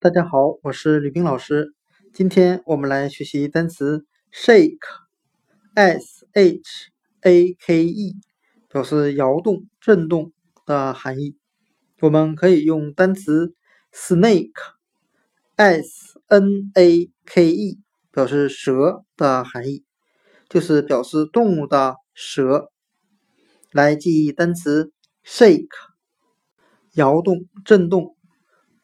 大家好，我是吕冰老师。今天我们来学习单词 shake，s h a k e，表示摇动、震动的含义。我们可以用单词 snake，s n a k e，表示蛇的含义，就是表示动物的蛇。来记忆单词 shake，摇动、震动。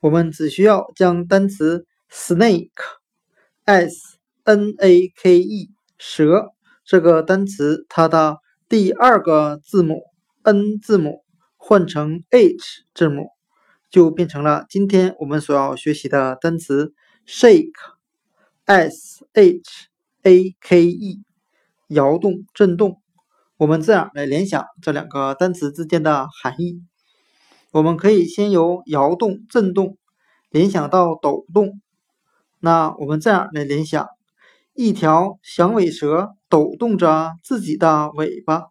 我们只需要将单词 snake，s n a k e，蛇这个单词它的第二个字母 n 字母换成 h 字母，就变成了今天我们所要学习的单词 shake，s h a k e，摇动、震动。我们这样来联想这两个单词之间的含义。我们可以先由摇动、震动联想到抖动，那我们这样来联想：一条响尾蛇抖动着自己的尾巴。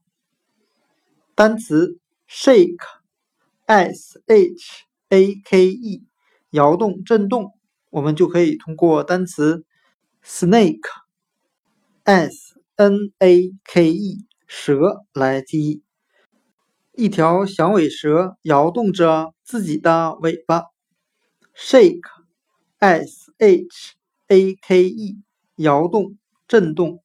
单词 shake，s h a k e，摇动、震动，我们就可以通过单词 snake，s n a k e，蛇来记忆。一条响尾蛇摇动着自己的尾巴，shake，s h a k e，摇动、震动。